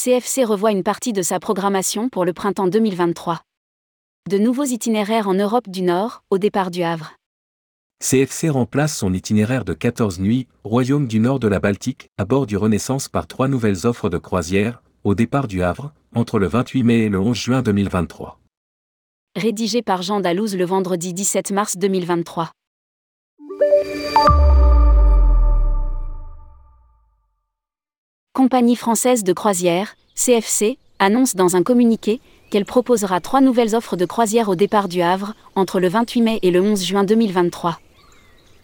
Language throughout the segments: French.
CFC revoit une partie de sa programmation pour le printemps 2023. De nouveaux itinéraires en Europe du Nord, au départ du Havre. CFC remplace son itinéraire de 14 nuits, Royaume du Nord de la Baltique, à bord du Renaissance par trois nouvelles offres de croisière, au départ du Havre, entre le 28 mai et le 11 juin 2023. Rédigé par Jean Dalouse le vendredi 17 mars 2023. Compagnie française de croisière, CFC, annonce dans un communiqué qu'elle proposera trois nouvelles offres de croisière au départ du Havre, entre le 28 mai et le 11 juin 2023.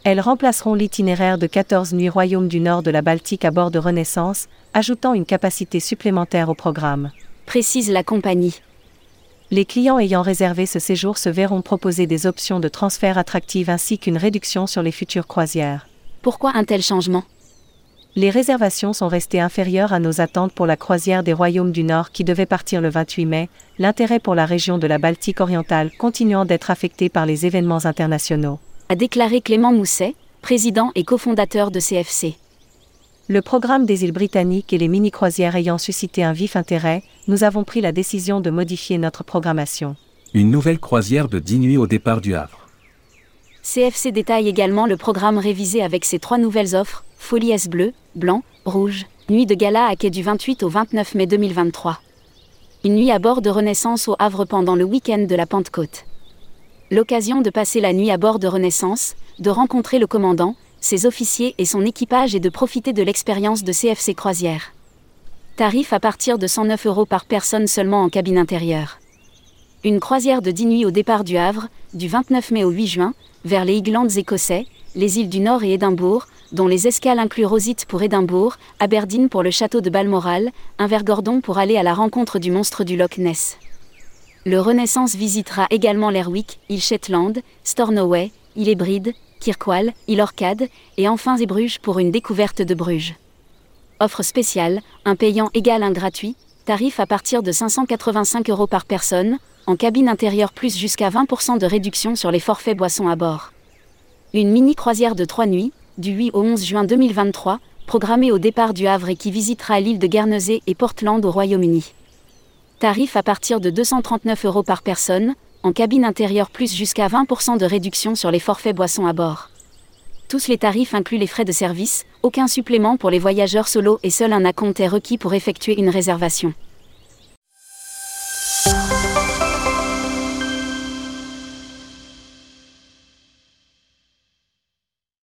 Elles remplaceront l'itinéraire de 14 nuits Royaume du Nord de la Baltique à bord de Renaissance, ajoutant une capacité supplémentaire au programme. Précise la compagnie. Les clients ayant réservé ce séjour se verront proposer des options de transfert attractives ainsi qu'une réduction sur les futures croisières. Pourquoi un tel changement? Les réservations sont restées inférieures à nos attentes pour la croisière des Royaumes du Nord qui devait partir le 28 mai, l'intérêt pour la région de la Baltique orientale continuant d'être affecté par les événements internationaux a déclaré Clément Mousset, président et cofondateur de CFC. Le programme des îles britanniques et les mini-croisières ayant suscité un vif intérêt, nous avons pris la décision de modifier notre programmation. Une nouvelle croisière de 10 nuits au départ du Havre. CFC détaille également le programme révisé avec ses trois nouvelles offres Folie S bleu, blanc, rouge, nuit de gala à quai du 28 au 29 mai 2023. Une nuit à bord de Renaissance au Havre pendant le week-end de la Pentecôte l'occasion de passer la nuit à bord de Renaissance, de rencontrer le commandant, ses officiers et son équipage et de profiter de l'expérience de CFC Croisière. Tarif à partir de 109 euros par personne seulement en cabine intérieure. Une croisière de 10 nuits au départ du Havre, du 29 mai au 8 juin, vers les Highlands écossais, les îles du Nord et Édimbourg, dont les escales incluent Rosite pour Édimbourg, Aberdeen pour le château de Balmoral, Invergordon pour aller à la rencontre du monstre du Loch Ness. Le Renaissance visitera également l'Airwick, île Shetland, Stornoway, île Hébride, Kirkwall, île Orcade, et enfin Zébruges pour une découverte de Bruges. Offre spéciale, un payant égal un gratuit, tarif à partir de 585 euros par personne, en cabine intérieure plus jusqu'à 20% de réduction sur les forfaits boissons à bord. Une mini croisière de 3 nuits, du 8 au 11 juin 2023, programmée au départ du Havre et qui visitera l'île de Guernesey et Portland au Royaume-Uni. Tarif à partir de 239 euros par personne, en cabine intérieure plus jusqu'à 20% de réduction sur les forfaits boissons à bord. Tous les tarifs incluent les frais de service, aucun supplément pour les voyageurs solo et seul un acompte est requis pour effectuer une réservation.